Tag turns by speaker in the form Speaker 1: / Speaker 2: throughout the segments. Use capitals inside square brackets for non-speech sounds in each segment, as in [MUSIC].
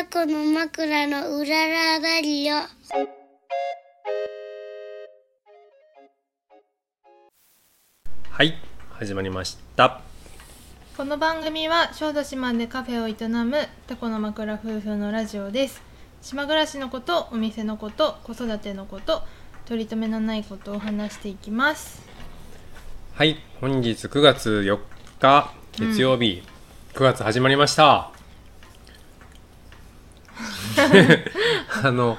Speaker 1: タコの枕のうららだりよ。
Speaker 2: はい始まりました。
Speaker 3: この番組は小豆島でカフェを営むタコの枕夫婦のラジオです。島暮らしのことお店のこと子育てのこと取り留めのないことを話していきます。
Speaker 2: はい本日9月4日月曜日、9月始まりましたあの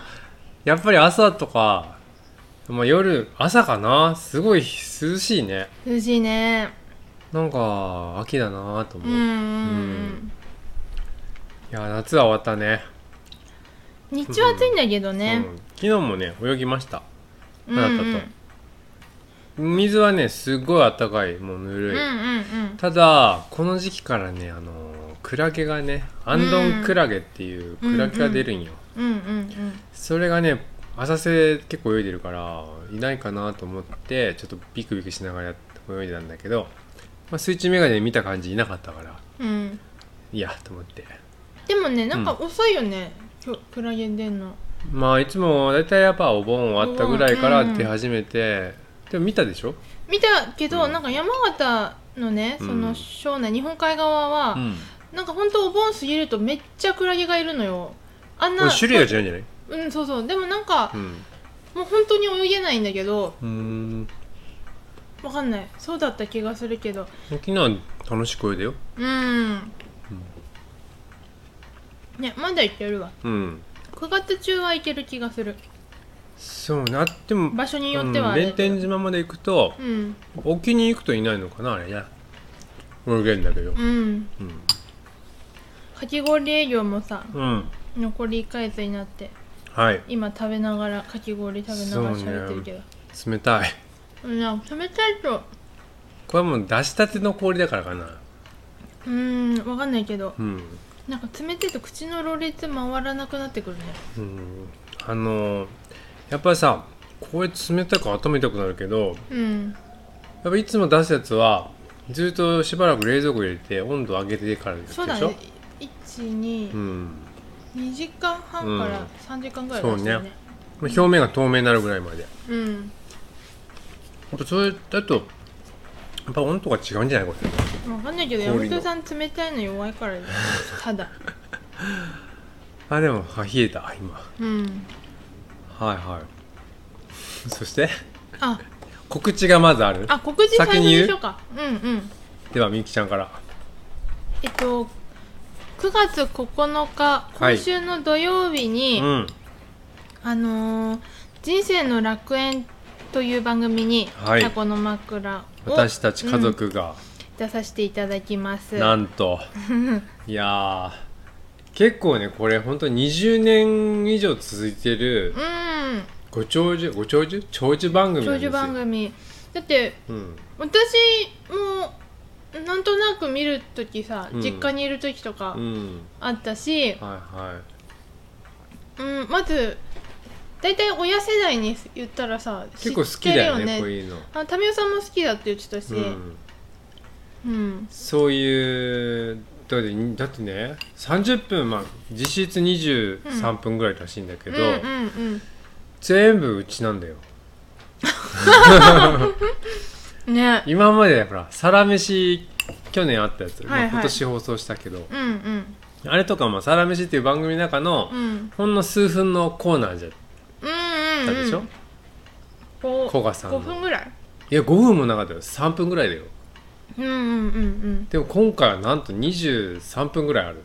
Speaker 2: やっぱり朝とか、まあ、夜朝かな？すごい涼しいね。
Speaker 3: 涼しいね。
Speaker 2: なんか秋だなと思う、
Speaker 3: うんうんうん。
Speaker 2: いや夏は終わったね。
Speaker 3: 日中暑いんだけどね。
Speaker 2: うん、昨日もね泳ぎました。
Speaker 3: うん
Speaker 2: あなたと、水はねすごいあったかい。もうぬるい、
Speaker 3: うんうんうん。
Speaker 2: ただこの時期からねあのクラゲがねアンドンクラゲっていうクラゲが出るんよ、
Speaker 3: うんうんうん。
Speaker 2: それがね浅瀬結構泳いでるからいないかなと思ってちょっとビクビクしながら泳いでたんだけど、まあ、水中メガネで見た感じいなかったから
Speaker 3: うん。
Speaker 2: いいやと思って。
Speaker 3: でもねなんか遅いよね、今日クラゲ出んの。
Speaker 2: まあいつも大体やっぱお盆終わったぐらいから出始めて、でも見たでしょ、
Speaker 3: 見たけど、
Speaker 2: うん。
Speaker 3: なんか山形のねその
Speaker 2: うん
Speaker 3: 庄内日本海側は、
Speaker 2: うん、
Speaker 3: なんかほんとお盆過ぎるとめっちゃクラゲがいるのよ。あんな
Speaker 2: 種類が違うんじゃない？
Speaker 3: うんそうそう。でもなんか、
Speaker 2: うん。
Speaker 3: もう本当に泳げないんだけど
Speaker 2: うーん。
Speaker 3: わかんない。そうだった気がするけど。
Speaker 2: 昨日は楽しく泳いだよ。
Speaker 3: うん、ねまだいけるわ。
Speaker 2: うん。
Speaker 3: 9月中はいける気がする。
Speaker 2: そうなっても
Speaker 3: 場所によっては
Speaker 2: 弁天島まで行くと
Speaker 3: うん。
Speaker 2: 沖に行くといないのかなあれね。泳げんだけど。
Speaker 3: うんかき氷営業もさ
Speaker 2: うん、うん、
Speaker 3: 残り1ヶ月になって
Speaker 2: はい。
Speaker 3: 今食べながらかき氷食べながら喋ってるけど。
Speaker 2: 冷たい。
Speaker 3: うんなんか冷たいと。
Speaker 2: これはもう出したての氷だからかな。
Speaker 3: うーんわかんないけど。
Speaker 2: うん、
Speaker 3: なんか冷たいと口のろれつ回らなくなってくるね。
Speaker 2: うん、あのやっぱりさこれ冷たく温めたくなるけど
Speaker 3: うん。
Speaker 2: やっぱいつも出すやつはずっとしばらく冷蔵庫入れて温度上げてからでしょ？
Speaker 3: そうだね122、
Speaker 2: うん
Speaker 3: 2時間半から3時間ぐらい出してるね。
Speaker 2: まあ表面が透明になるぐらいまで。
Speaker 3: うん。
Speaker 2: あとそれだとやっぱ温度が違うんじゃない？これ。
Speaker 3: わかんないけど
Speaker 2: 氷の。
Speaker 3: 山本さん冷たいの弱いからね。[LAUGHS] ただ。
Speaker 2: あでもあ冷えた今。
Speaker 3: うん。
Speaker 2: はいはい。そして？
Speaker 3: あ。
Speaker 2: 告知がまずある。
Speaker 3: あ告知最初
Speaker 2: 先に言う？
Speaker 3: にしようか。うんうん。
Speaker 2: ではみゆきちゃんから。
Speaker 3: えっと9月9日
Speaker 2: はい。
Speaker 3: 今週の土曜日に、
Speaker 2: うん。
Speaker 3: あのー人生の楽園」という番組に「
Speaker 2: はい。
Speaker 3: タコの枕を」
Speaker 2: 私たち家族が、
Speaker 3: 出させていただきます。
Speaker 2: なんと。[LAUGHS] いやー。結構ねこれ本当に20年以上続いてる
Speaker 3: うん。
Speaker 2: ご長寿ご長寿？長寿番組
Speaker 3: 長寿番組。だって
Speaker 2: うん。
Speaker 3: 私もなんとなく見るときさ、
Speaker 2: うん。
Speaker 3: 実家にいる時とか
Speaker 2: うん。
Speaker 3: あったし、
Speaker 2: はいは
Speaker 3: うん、まず大体親世代に言ったらさ
Speaker 2: い結構好きだよね
Speaker 3: 知ってる
Speaker 2: こういうの、
Speaker 3: あタミオさんも好きだって言ってたし、
Speaker 2: うん、
Speaker 3: うん。
Speaker 2: そういうだってだってね30分まあ実質23分ぐらいらしいんだけど、
Speaker 3: うんうんうん。
Speaker 2: 全部うちなんだよ [LAUGHS]
Speaker 3: ね。
Speaker 2: 今までほら「サラメシ」去年あったやつ、まあ
Speaker 3: はい。はい
Speaker 2: 今年放送したけど
Speaker 3: うんうん。
Speaker 2: あれとかも「サラメシ」っていう番組の中の、
Speaker 3: うん。
Speaker 2: ほんの数分のコーナーじゃったでしょ、古賀さんの。
Speaker 3: 5分ぐらい？
Speaker 2: いや5分もなかったよ。3分ぐらいだよ。
Speaker 3: うんうんうんうん。
Speaker 2: でも今回はなんと23分ぐらいある。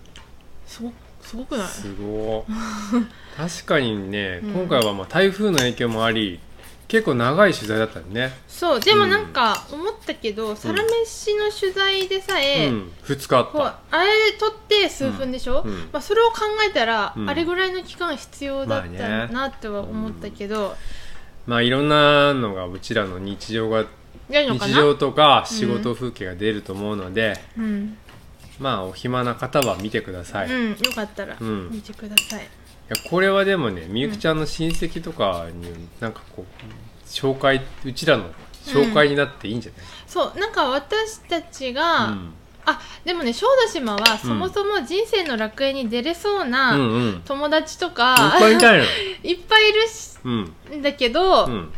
Speaker 3: すごすごくない？
Speaker 2: すご。い [LAUGHS] 確かにね、
Speaker 3: うん。
Speaker 2: 今回はまあ台風の影響もあり結構長い取材だったよね、
Speaker 3: そうでもなんか思ったけど、サラメシの取材でさえ、
Speaker 2: うん、2日あった。
Speaker 3: あれ撮って数分でしょ、
Speaker 2: うん。
Speaker 3: まあ、それを考えたら、
Speaker 2: うん。
Speaker 3: あれぐらいの期間必要だった
Speaker 2: まあね
Speaker 3: なっては思ったけど、
Speaker 2: まあいろんなのがうちらの日常が日常とか仕事風景が出ると思うので、
Speaker 3: うん、
Speaker 2: まあお暇な方は見てください、
Speaker 3: よかったら
Speaker 2: うん。
Speaker 3: 見てください、
Speaker 2: やこれはでもねみゆきちゃんの親戚とかになんかこう紹介うちらの紹介になっていいんじゃない、
Speaker 3: そうなんか私たちが、
Speaker 2: うん。
Speaker 3: あでもね小豆島はそもそも人生の楽園に出れそう
Speaker 2: うん
Speaker 3: な
Speaker 2: うん。
Speaker 3: 友達と
Speaker 2: いっ
Speaker 3: か、
Speaker 2: ぱいいた [LAUGHS] い
Speaker 3: っぱいいるし
Speaker 2: うん
Speaker 3: んだけど、
Speaker 2: うん。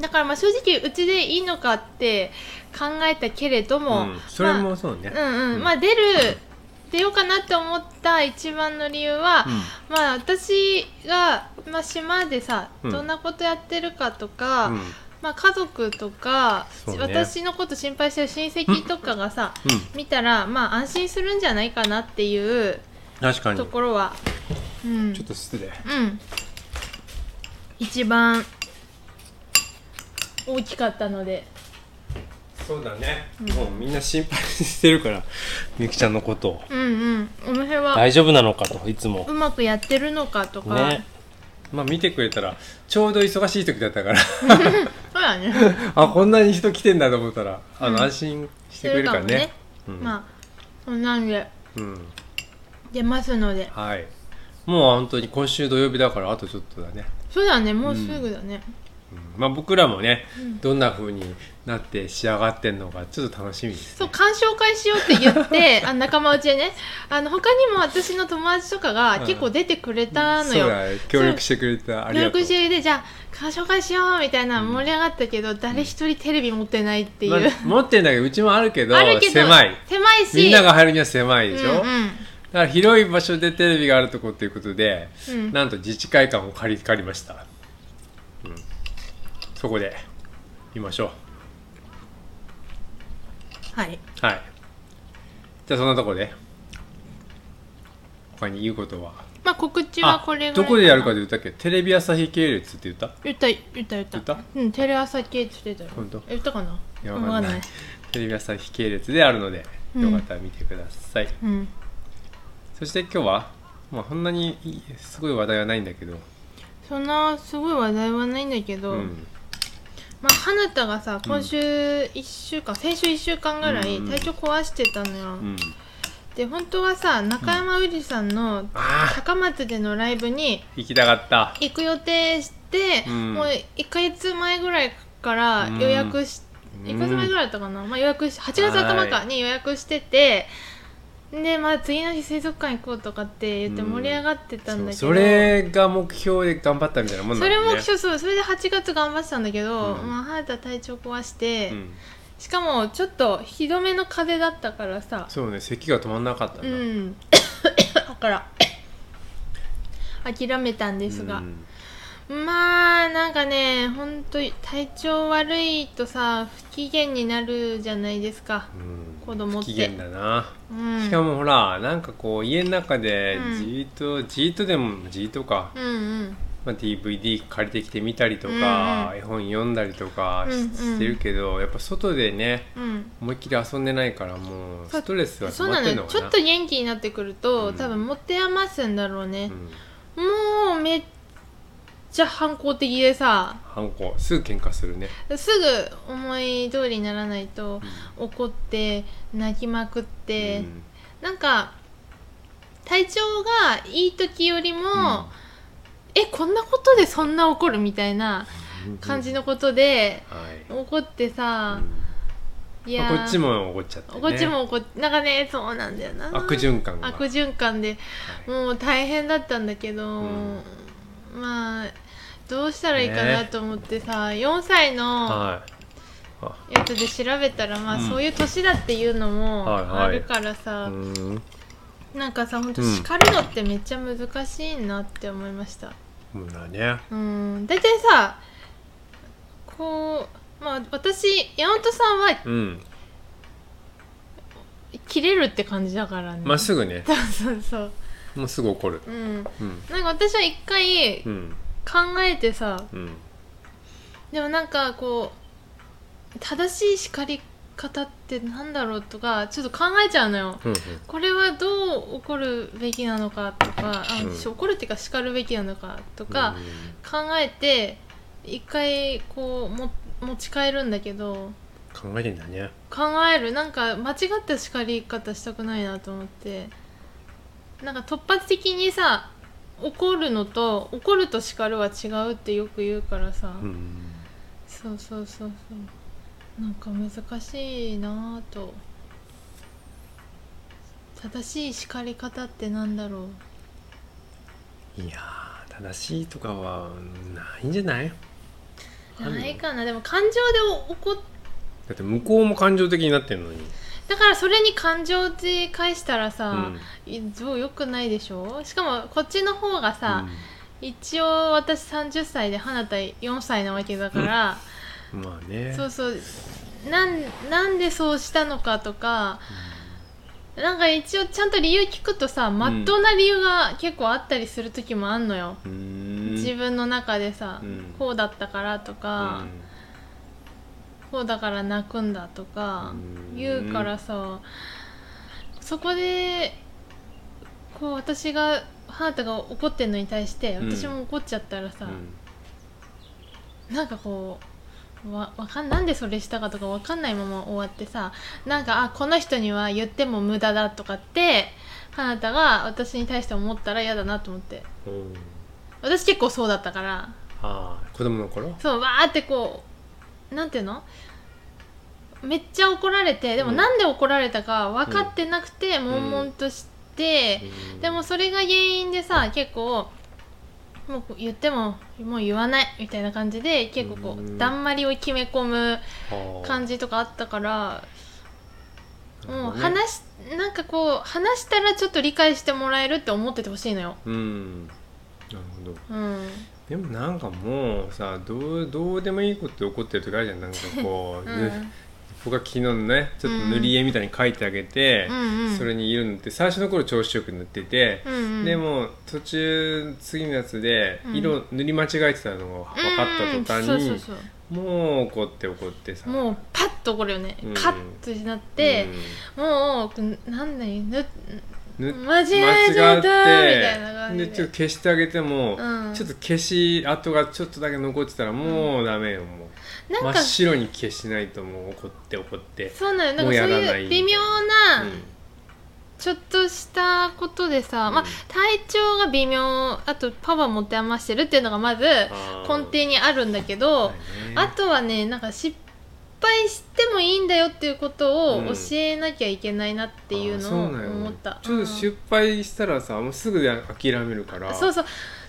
Speaker 3: だからまあ正直うちでいいのかって考えたけれども、
Speaker 2: うん。それもそうね。
Speaker 3: まあ、うんうん、
Speaker 2: うん。
Speaker 3: まあ出る出ようかなって思った一番の理由は、まあ私が、まあ、島でさ、
Speaker 2: うん。
Speaker 3: どんなことやってるかとか、
Speaker 2: うん。
Speaker 3: まあ、家族とか、
Speaker 2: ね。
Speaker 3: 私のこと心配してる親戚とかがさ、
Speaker 2: うん。
Speaker 3: 見たらまあ安心するんじゃないかなっていう
Speaker 2: 確かに。
Speaker 3: ところは、うん、
Speaker 2: ちょっと失礼。
Speaker 3: うん。一番大きかったので
Speaker 2: そうだね。もうみんな心配してるからみゆきちゃんのことを。
Speaker 3: うんうん。お店は
Speaker 2: 大丈夫なのかといつも。
Speaker 3: うまくやってるのかとか、
Speaker 2: ね。まあ見てくれたらちょうど忙しい時だったから。
Speaker 3: そうだね。[LAUGHS]
Speaker 2: あこんなに人来てんだと思ったらあの、
Speaker 3: うん
Speaker 2: 安心してくれるからね。うん。
Speaker 3: まあそんなんで。
Speaker 2: うん。
Speaker 3: 出ますので。
Speaker 2: はい。もう本当に今週土曜日だからあとちょっとだね、
Speaker 3: そうだね。もうすぐだね、
Speaker 2: うん。まあ僕らもね、
Speaker 3: うん。
Speaker 2: どんな風になって仕上がってんのかちょっと楽しみです、
Speaker 3: そう
Speaker 2: ね、
Speaker 3: 鑑賞会しようって言って [LAUGHS] あ仲間内でね。あの他にも私の友達とかが結構出てくれたのよ、
Speaker 2: そうだね協力してくれてあり
Speaker 3: 協
Speaker 2: がとう。
Speaker 3: 力してでじゃあ鑑賞会しようみたいな盛り上がったけど、誰一人テレビ持ってないっていう、
Speaker 2: まあ持ってんだけどうちもあるけど
Speaker 3: あるけど
Speaker 2: 狭い。
Speaker 3: 狭いし。
Speaker 2: みんなが入るには狭いでしょ、
Speaker 3: うんうん。
Speaker 2: だから広い場所でテレビがあるとこっていうことで、
Speaker 3: うん。
Speaker 2: なんと自治会館を借り借りました、うん、そこで見ましょ
Speaker 3: はい、
Speaker 2: うはい。じゃあそんなとこで他に言うことは？
Speaker 3: まあ告知はこれぐらい
Speaker 2: どこでやるか
Speaker 3: な
Speaker 2: で言ったっけ？テレビ朝日系列って言った？
Speaker 3: 言った言った言った。
Speaker 2: 言った？
Speaker 3: うんテレ朝系って言ってたよ
Speaker 2: 本当？
Speaker 3: 言ったかな？い
Speaker 2: や
Speaker 3: わ
Speaker 2: わかんない。テレビ朝日系列であるので、
Speaker 3: うん。
Speaker 2: よかったら見てください。
Speaker 3: うん。
Speaker 2: そして今日はまあそんなにいいすごい話題はないんだけど、
Speaker 3: そんなすごい話題はないんだけど、
Speaker 2: うん
Speaker 3: まあ花田がさ今週1週間、先週1週間ぐらい
Speaker 2: うん
Speaker 3: 体調壊してたのよ、
Speaker 2: うん、
Speaker 3: で本当はさ中山うりさんの高松でのライブに
Speaker 2: 行きたかった。
Speaker 3: 行く予定して、
Speaker 2: うん。
Speaker 3: もう1ヶ月前ぐらいから予約し、
Speaker 2: うん。
Speaker 3: 1ヶ月前ぐらいだったかな、まあ、予約し8月頭かに予約しててでまあ次の日水族館行こうとかって言って盛り上がってたんだけど、
Speaker 2: それが目標で頑張ったみたいなもん
Speaker 3: それ
Speaker 2: なんだね
Speaker 3: 目標そうそれで8月頑張ってたんだけど、
Speaker 2: うん。
Speaker 3: まあ花田体調壊して、
Speaker 2: うん、
Speaker 3: しかもちょっとひどめの風邪だったからさ。
Speaker 2: そうね咳が止まんなかったんだ、
Speaker 3: うん。[COUGHS] だから [COUGHS] 諦めたんですが、
Speaker 2: うん
Speaker 3: まあなんかね本当に体調悪いとさ不機嫌になるじゃないですか。
Speaker 2: うん。
Speaker 3: 子供って。
Speaker 2: 不機嫌だな、
Speaker 3: うん。
Speaker 2: しかもほらなんかこう家の中で
Speaker 3: うん。
Speaker 2: じーっと、じーっとでもじーっとか、
Speaker 3: うんうん。
Speaker 2: まあ、DVD 借りてきてみたりとか、
Speaker 3: うん
Speaker 2: 絵本読んだりとかし,、
Speaker 3: うんうん。
Speaker 2: てるけどやっぱ外でね
Speaker 3: うん。
Speaker 2: 思いっきり遊んでないからもう
Speaker 3: そう。
Speaker 2: ストレスが溜
Speaker 3: そう
Speaker 2: まってんのかな。
Speaker 3: なのよ。ちょっと元気になってくると、
Speaker 2: うん。
Speaker 3: 多分持て余すんだろうね。
Speaker 2: う、ん、
Speaker 3: もうめっちゃ反抗的でさ。
Speaker 2: 反抗。すぐ喧嘩するね、
Speaker 3: すぐ思い通りにならないと怒って泣きまくって、
Speaker 2: うん。
Speaker 3: なんか体調がいい時よりも、えこんなことでそんな怒るみたいな
Speaker 2: うん。
Speaker 3: 感じのことで
Speaker 2: はい
Speaker 3: 怒ってさ、い。や
Speaker 2: こっちも怒っちゃって、ね、
Speaker 3: こっちも怒っなんかねそうなんだよな。
Speaker 2: 悪循環が。
Speaker 3: 悪循環でもう大変だったんだけど、
Speaker 2: ん。
Speaker 3: まあどうしたらいいかなと思ってさ、4歳の
Speaker 2: はい。
Speaker 3: やつで調べたら、まあ
Speaker 2: うん。
Speaker 3: そういう年だっていうのも
Speaker 2: はいはい。
Speaker 3: あるからさ、
Speaker 2: うん。
Speaker 3: なんかさほんと
Speaker 2: うん。
Speaker 3: 叱るのってめっちゃ難しいなって思いました。
Speaker 2: もうだね。
Speaker 3: うん。大体さこうまあ私山本さんは
Speaker 2: うん。
Speaker 3: 切れるって感じだからね。
Speaker 2: まっすぐね。[LAUGHS]
Speaker 3: そうそうそう。
Speaker 2: もうすぐ怒る。
Speaker 3: うん。
Speaker 2: うん。
Speaker 3: なんか私は一回
Speaker 2: うん
Speaker 3: 考えてさ
Speaker 2: うん。
Speaker 3: でもなんかこう正しい叱り方ってなんだろうとかちょっと考えちゃうのよ。
Speaker 2: うん
Speaker 3: これはどう怒るべきなのかとかあ、
Speaker 2: うん。
Speaker 3: 怒るっていうか叱るべきなのかとか考えて一回こうも持ち帰るんだけど
Speaker 2: 考えてんだね。
Speaker 3: 考える。なんか間違った叱り方したくないなと思って。なんか突発的にさ怒るのと怒ると叱るは違うってよく言うからさ、
Speaker 2: うん。
Speaker 3: そうそうそうそう。なんか難しいなぁと。正しい叱り方ってなんだろう。
Speaker 2: いやー正しいとかはないんじゃない？
Speaker 3: ない。かな。でも感情で怒っ
Speaker 2: だって向こうも感情的になってんのに
Speaker 3: だからそれに感情で返したらさ、
Speaker 2: うん。
Speaker 3: よくないでしょ？しかもこっちの方がさ、一応私30歳で花田4歳なわけだから、
Speaker 2: うん。まあね。
Speaker 3: そうそう。なんなんでそうしたのかとか、なんか一応ちゃんと理由聞くとさまっとうな理由が結構あったりする時もあんのよ、自分の中でさ、
Speaker 2: うん。
Speaker 3: こうだったからとか、こうだから泣くんだとか
Speaker 2: うん。
Speaker 3: 言うからさそこでこう私が花田が怒ってんのに対して
Speaker 2: うん。
Speaker 3: 私も怒っちゃったらさ
Speaker 2: う、ん。
Speaker 3: なんかこうわわかんなんでそれしたかとかわかんないまま終わってさなんかあこの人には言っても無駄だとかって花田が私に対して思ったら嫌だなと思って。
Speaker 2: うん。
Speaker 3: 私結構そうだったから。
Speaker 2: ああ子供の頃？
Speaker 3: そうわーってこうなんていうの？めっちゃ怒られてでも
Speaker 2: うん。
Speaker 3: なんで怒られたか分かってなくて、
Speaker 2: ん。
Speaker 3: 悶々として、
Speaker 2: うん。
Speaker 3: でもそれが原因でさ結構もう言ってももう言わないみたいな感じで結構こう、
Speaker 2: うん。
Speaker 3: だんまりを決め込む
Speaker 2: はあ。
Speaker 3: 感じとかあったからもう
Speaker 2: なるほどね。
Speaker 3: 話しなんかこう話したらちょっと理解してもらえるって思っててほしいのよ。
Speaker 2: うん。なるほど。
Speaker 3: うん、
Speaker 2: でもなんかもうさどうどうでもいいことで怒ってる時あるじゃん。なんかこう、
Speaker 3: うん。
Speaker 2: ぬ僕は昨日のねちょっと塗り絵みたいに描いてあげて、
Speaker 3: うんうん
Speaker 2: それに色塗って最初の頃調子よく塗ってて、
Speaker 3: うんうん。
Speaker 2: でも途中次のやつで
Speaker 3: うん。
Speaker 2: 色塗り間違えてたのが分かった途端にもう怒って怒ってさ。
Speaker 3: もうパッと怒るよね、
Speaker 2: うん。
Speaker 3: カッとなって、もうなんだよぬ
Speaker 2: ぬ
Speaker 3: 間違えちゃったみたいな感じで。
Speaker 2: でちょっと消してあげても、
Speaker 3: うん。
Speaker 2: ちょっと消し跡がちょっとだけ残ってたらもうダメよもう。
Speaker 3: なんか
Speaker 2: 真っ白に消しないともう怒って怒って
Speaker 3: そうなの。なん
Speaker 2: も
Speaker 3: かそう
Speaker 2: い
Speaker 3: いう微妙な、ちょっとしたことでさ、
Speaker 2: うん。
Speaker 3: まあ体調が微妙あとパワー持て余してるっていうのがまず根底にあるんだけど、
Speaker 2: はいね。
Speaker 3: あとはねなんか失敗してもいいんだよっていうことを
Speaker 2: うん
Speaker 3: 教えなきゃいけないなっていうのを
Speaker 2: あーそうなんよ
Speaker 3: 思った、
Speaker 2: ちょっと失敗したらさもうすぐで諦めるから。
Speaker 3: そうそう。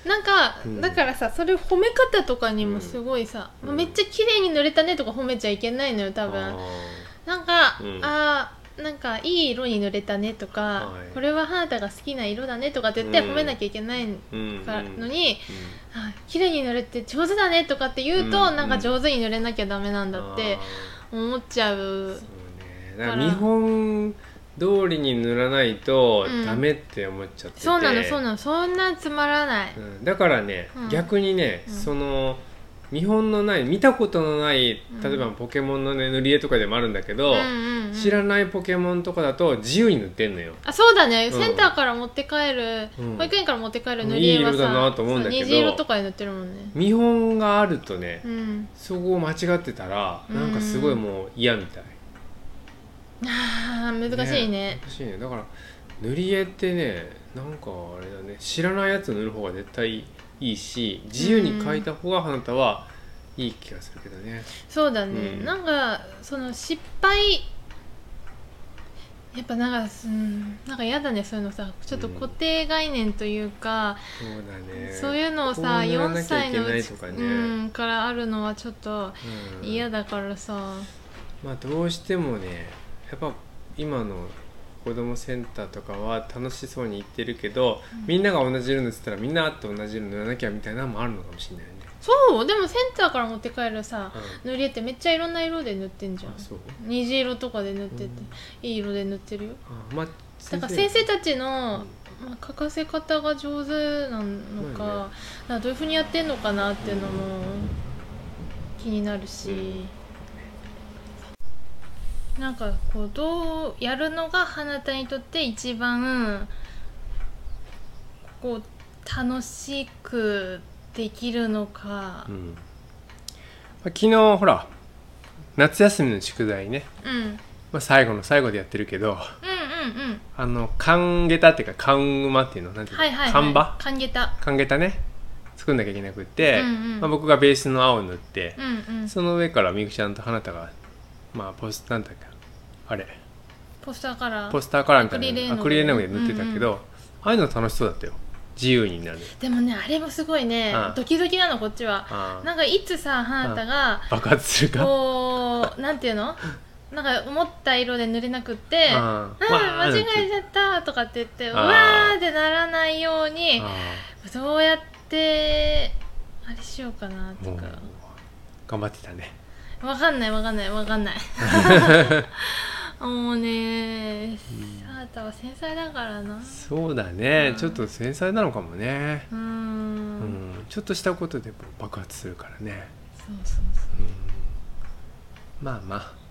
Speaker 3: なんか、
Speaker 2: うん。
Speaker 3: だからさそれ褒め方とかにもすごいさ、
Speaker 2: うん。
Speaker 3: めっちゃ綺麗に塗れたねとか褒めちゃいけないのよ多分。
Speaker 2: あ
Speaker 3: なんか、
Speaker 2: うん。
Speaker 3: あーなんかいい色に塗れたねとか、
Speaker 2: はい。
Speaker 3: これは花田が好きな色だねとかって言って
Speaker 2: うん
Speaker 3: 褒めなきゃいけない
Speaker 2: ーうん。
Speaker 3: から
Speaker 2: うん。
Speaker 3: のに、
Speaker 2: うん
Speaker 3: あ綺麗に塗れて上手だねとかって言うと、
Speaker 2: うん。
Speaker 3: なんか上手に塗れなきゃダメなんだって
Speaker 2: あ
Speaker 3: 思っちゃう
Speaker 2: ーそうね。見本通りに塗らないと
Speaker 3: うん。
Speaker 2: ダメって思っちゃってて、
Speaker 3: そうなのそうなの。そんなつまらない、
Speaker 2: うん。だからね、
Speaker 3: うん。
Speaker 2: 逆にね、
Speaker 3: うん。
Speaker 2: その見本のない見たことのない
Speaker 3: うん。
Speaker 2: 例えばポケモンの、ね、塗り絵とかでもあるんだけど、
Speaker 3: うんうんうん。
Speaker 2: 知らないポケモンとかだと自由に塗ってんのよ。
Speaker 3: あそうだね、
Speaker 2: うん。
Speaker 3: センターから持って帰る、
Speaker 2: うん。
Speaker 3: 保育園から持って帰る塗り絵はさ
Speaker 2: いい色だなと思うんだけど
Speaker 3: 虹色とかで塗ってるもんね。
Speaker 2: 見本があるとね、
Speaker 3: うん。
Speaker 2: そこを間違ってたらなんかすごいもう嫌みたい、
Speaker 3: あー難しいね
Speaker 2: 難しいね。だから塗り絵ってねなんかあれだね。知らないやつ塗る方が絶対いいし自由に描いた方があなたはいい気がするけどね、
Speaker 3: そうだね、
Speaker 2: うん。
Speaker 3: なんかその失敗やっぱなんか、うん、なんか嫌だね。そういうのさちょっと固定概念というか、
Speaker 2: そうだね。
Speaker 3: そういうのを
Speaker 2: こ
Speaker 3: さ
Speaker 2: う塗ら
Speaker 3: 4
Speaker 2: なきゃいけ
Speaker 3: 歳の
Speaker 2: うとかね、
Speaker 3: うん、からあるのはちょっと
Speaker 2: うん。
Speaker 3: 嫌だからさ、
Speaker 2: まあどうしてもねやっぱ今の子供センターとかは楽しそうに言ってるけど、みんなが同じ色塗ってたらみんなと同じ色塗らなきゃみたいなのもあるのかもしれないね、
Speaker 3: そうでもセンターから持って帰るさ
Speaker 2: うん。
Speaker 3: 塗り絵ってめっちゃいろんな色で塗ってんじゃん。
Speaker 2: あそう。
Speaker 3: 虹色とかで塗ってて、
Speaker 2: うん。
Speaker 3: いい色で塗ってるよ。
Speaker 2: あまあ
Speaker 3: だから先生。たちの、
Speaker 2: うん。
Speaker 3: まあ、書かせ方が上手なのか,、
Speaker 2: まあ
Speaker 3: どういうふうにやってんのかなっていうのも気になるし、なんかこうどうやるのが花田にとって一番こう楽しくできるのか。
Speaker 2: うん。まあ、昨日ほら夏休みの宿題ね、
Speaker 3: うん、うん
Speaker 2: まあ、最後の最後でやってるけど
Speaker 3: うんうん
Speaker 2: あの缶下駄っていうか缶馬っていうのなんていうの、
Speaker 3: はいはい、はい、
Speaker 2: 缶馬
Speaker 3: 缶下駄
Speaker 2: 缶下駄ね。作んなきゃいけなくって、
Speaker 3: うんうん。
Speaker 2: まあ、僕がベースの青を塗って、
Speaker 3: うんうん。
Speaker 2: その上からみゆきちゃんと花田がまあポスなんだっけ？あれ。
Speaker 3: ポスターカラー。
Speaker 2: ポスターカラーみたいな
Speaker 3: アク
Speaker 2: リル絵の。具で塗ってたけど、ああいうの楽しそうだったよ。自由になる。
Speaker 3: でもねあれもすごいね。
Speaker 2: ああ。
Speaker 3: ドキドキなのこっちは。
Speaker 2: ああ。
Speaker 3: なんかいつさ花田が
Speaker 2: 爆発するか？
Speaker 3: こうなんていうの？なんか思った色で塗れなくって「あ
Speaker 2: あ。
Speaker 3: あ間違えちゃった」とかって言って「う
Speaker 2: あ。あ
Speaker 3: わー」ってならないように
Speaker 2: あ
Speaker 3: どうやってあれしようかなとか。
Speaker 2: 頑張ってたね
Speaker 3: わかんないわかんないわかんない。[LAUGHS] もうねサータは繊細だからな。
Speaker 2: そうだね、
Speaker 3: うん。
Speaker 2: ちょっと繊細なのかもね。
Speaker 3: うーん。
Speaker 2: うん。ちょっとしたことで爆発するからね。
Speaker 3: そうそう
Speaker 2: まあまあ。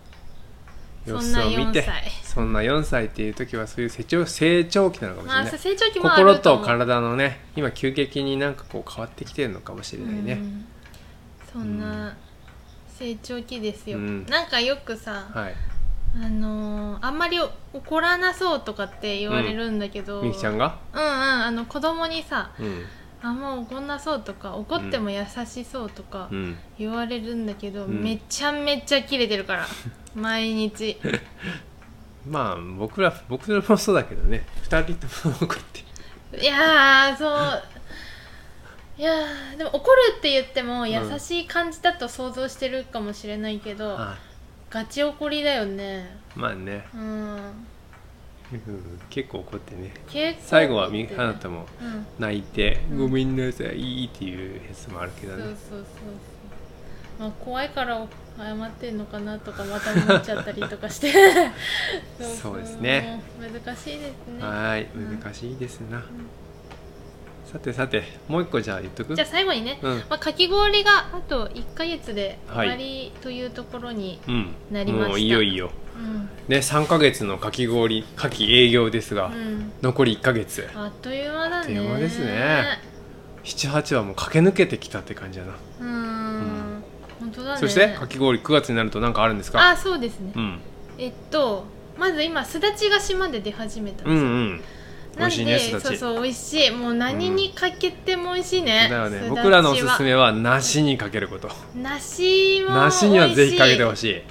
Speaker 2: 様
Speaker 3: そんな
Speaker 2: 子を見て。
Speaker 3: 4歳
Speaker 2: そんな4歳っていう時はそういう成長成長期なのかもしれない。
Speaker 3: まあ成長期もあ
Speaker 2: 心と
Speaker 3: ると思う。
Speaker 2: 体のね今急激になんかこう変わってきてるのかもしれないね、
Speaker 3: うん。そんな成長期ですよ、
Speaker 2: うん。
Speaker 3: なんかよくさ、
Speaker 2: はい。
Speaker 3: あのーあんまり怒らなそうとかって言われるんだけど、
Speaker 2: みゆきちゃんが？
Speaker 3: うんうん。あの子供にさ
Speaker 2: うん。
Speaker 3: あんま怒んなそうとか怒っても優しそうとか
Speaker 2: うん。
Speaker 3: 言われるんだけど、
Speaker 2: うん。
Speaker 3: めちゃめちゃキレてるから。[LAUGHS] 毎日。[LAUGHS]
Speaker 2: まあ僕ら僕らもそうだけどね。2人とも怒って
Speaker 3: いやーそういやーでも怒るって言っても優しい感じだと想像してるかもしれないけど、
Speaker 2: あ
Speaker 3: ガチ怒りだよね。
Speaker 2: まあね、
Speaker 3: うん。
Speaker 2: うん結構怒ってね。
Speaker 3: 結構
Speaker 2: 最後はみあなたも
Speaker 3: うん。
Speaker 2: 泣いて「
Speaker 3: うん。
Speaker 2: ごめんなさい」っていうやつもあるけどね。
Speaker 3: そうそうそうそう。まあ怖いから謝ってんのかなとかまた思っちゃったりとかして。[LAUGHS]
Speaker 2: そうですね。
Speaker 3: 難しいですね。
Speaker 2: はーい
Speaker 3: うん。
Speaker 2: 難しいですな、さてさてもう一個じゃあ言っとく？
Speaker 3: じゃあ最後にね、
Speaker 2: うん。
Speaker 3: まあ、かき氷があと1か月で
Speaker 2: はい。
Speaker 3: 終わりというところに、
Speaker 2: うん。
Speaker 3: なりました。
Speaker 2: もういよいよ。
Speaker 3: うん。
Speaker 2: ね3ヶ月のかき氷かき営業ですが、
Speaker 3: うん。
Speaker 2: 残り1ヶ月。
Speaker 3: あっという間だね。
Speaker 2: あっという間ですね。78はもう駆け抜けてきたって感じだな、
Speaker 3: うーん。本当だね。
Speaker 2: そしてかき氷9月になると何かあるんですか？
Speaker 3: あそうですね、
Speaker 2: うん。
Speaker 3: えっとまず今すだちが島で出始めたん
Speaker 2: うん
Speaker 3: ですよ、
Speaker 2: うん美
Speaker 3: なんで
Speaker 2: 味しいねすだち。
Speaker 3: そうそう美味しい。もう何にかけても美味しいね、
Speaker 2: だよね。僕らのおすすめは梨にかけること。
Speaker 3: 梨も
Speaker 2: 梨にはぜひかけてほ
Speaker 3: い
Speaker 2: しい。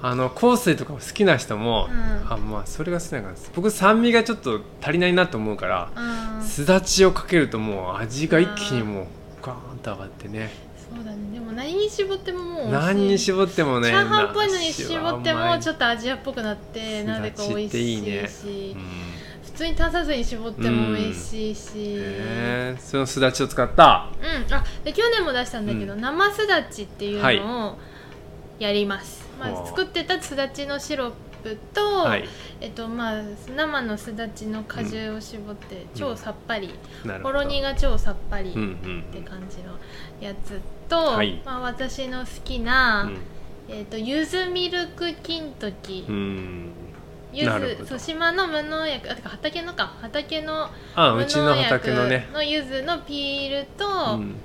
Speaker 2: あの香水とか好きな人も、
Speaker 3: うん。
Speaker 2: あまあそれが好きなから僕酸味がちょっと足りないなと思うから
Speaker 3: うん。
Speaker 2: すだちをかけるともう味が一気にもうガーンと上がってね。
Speaker 3: そうだね。でも何に絞ってももう美味しい。
Speaker 2: 何に絞ってもね
Speaker 3: チャーハンっぽいのに絞ってもちょ
Speaker 2: っ
Speaker 3: っとアジアっぽくなってなぜか美味しいし。
Speaker 2: いいね。
Speaker 3: 普通に炭酸水に絞っても美味しいし、
Speaker 2: へえそのすだちを使った。
Speaker 3: うん、あで去年も出したんだけど、
Speaker 2: うん。
Speaker 3: 生すだちっていうのをやります、まあ、
Speaker 2: ほう。
Speaker 3: 作ってたすだちのシロップと、
Speaker 2: はい。
Speaker 3: えっとまあ、生のすだちの果汁を絞って、超さっぱり、
Speaker 2: ほ
Speaker 3: ろ苦超さっぱりっ
Speaker 2: うんうん。
Speaker 3: て感じのやつと、
Speaker 2: はい。
Speaker 3: まあ、私の好きな、
Speaker 2: うん。
Speaker 3: えっとゆずミルク金時、
Speaker 2: うん
Speaker 3: ゆずそう島の無農薬あてか畑のか。畑の
Speaker 2: あ
Speaker 3: 無
Speaker 2: うちの畑のね。
Speaker 3: のゆずのピールと、
Speaker 2: うん。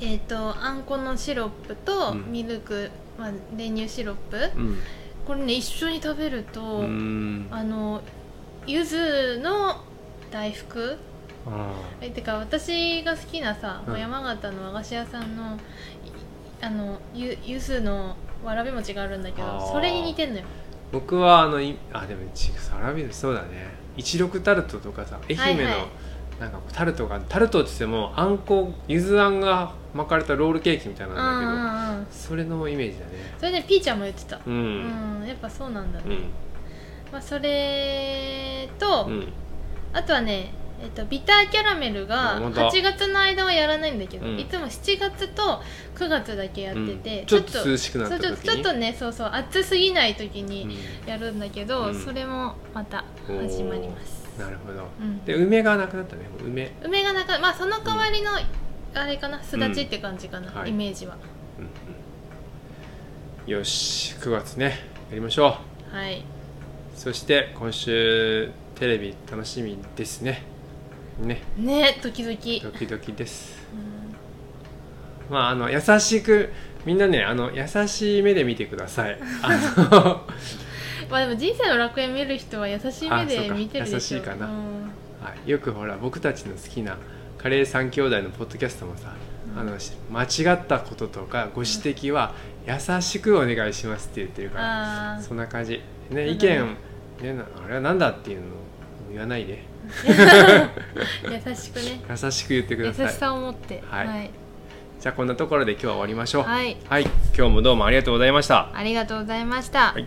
Speaker 3: えっ、とあんこのシロップと
Speaker 2: うん。
Speaker 3: ミルク、まあ、練乳シロップ。
Speaker 2: うん。
Speaker 3: これね一緒に食べると、
Speaker 2: うん。
Speaker 3: あのゆずの大福？
Speaker 2: あ
Speaker 3: えてか私が好きなさ、
Speaker 2: うん。
Speaker 3: 山形の和菓子屋さんのいあのゆゆずのわらび餅があるんだけどそれに似てんのよ
Speaker 2: 僕はあのいあでもちサラビそうだね。一六タルトとかさ愛媛の、
Speaker 3: はいはい。
Speaker 2: なんかタルトがタルトって言ってもあんこゆずあんが巻かれたロールケーキみたいな
Speaker 3: うん
Speaker 2: んだけど、それのイメージだね。
Speaker 3: それねピーちゃんも言ってた。
Speaker 2: う
Speaker 3: うん。ん、やっぱそうなんだ。ね、
Speaker 2: うん。
Speaker 3: まあ、それと、
Speaker 2: うん。
Speaker 3: あとはねえっと、ビターキャラメルが
Speaker 2: あ本当
Speaker 3: 8月の間はやらないんだけど、
Speaker 2: うん。
Speaker 3: いつも7月と9月だけやってて、
Speaker 2: うん。ちょっと涼しくなった時に。
Speaker 3: そうちょっとねそうそう暑すぎない時に
Speaker 2: うん。
Speaker 3: やるんだけど、
Speaker 2: うん。
Speaker 3: それもまた始まります、
Speaker 2: なるほど、
Speaker 3: うん。
Speaker 2: で梅がなくなったね梅、
Speaker 3: 梅がなかまあその代わりの、あれかなすだちって感じかな、
Speaker 2: うん。はい。
Speaker 3: イメージは。
Speaker 2: うんうん。よし9月ねやりましょう。
Speaker 3: はい。
Speaker 2: そして今週テレビ楽しみですねね。
Speaker 3: ね時々、
Speaker 2: ドキドキです。
Speaker 3: うん。
Speaker 2: まああの優しくみんなねあの優しい目で見てください。[LAUGHS] あの。
Speaker 3: まあでも人生の楽園見る人は優しい目で
Speaker 2: あそうか。
Speaker 3: 見てるでしょ
Speaker 2: 優しいかな。
Speaker 3: うん。
Speaker 2: はい。よくほら僕たちの好きなカレー三兄弟のポッドキャストもさ、あのし間違ったこととかご指摘は優しくお願いしますって言ってるから、
Speaker 3: あー。
Speaker 2: そんな感じ。ね意見ねなあれはなんだっていうのを言わないで [LAUGHS]
Speaker 3: 優しくね。
Speaker 2: 優しく言ってください。
Speaker 3: 優しさを持って。
Speaker 2: はい。
Speaker 3: はい、
Speaker 2: じゃあこんなところで今日は終わりましょう。
Speaker 3: はい。
Speaker 2: はい、今日もどうもありがとうございました。
Speaker 3: ありがとうございました、
Speaker 2: はい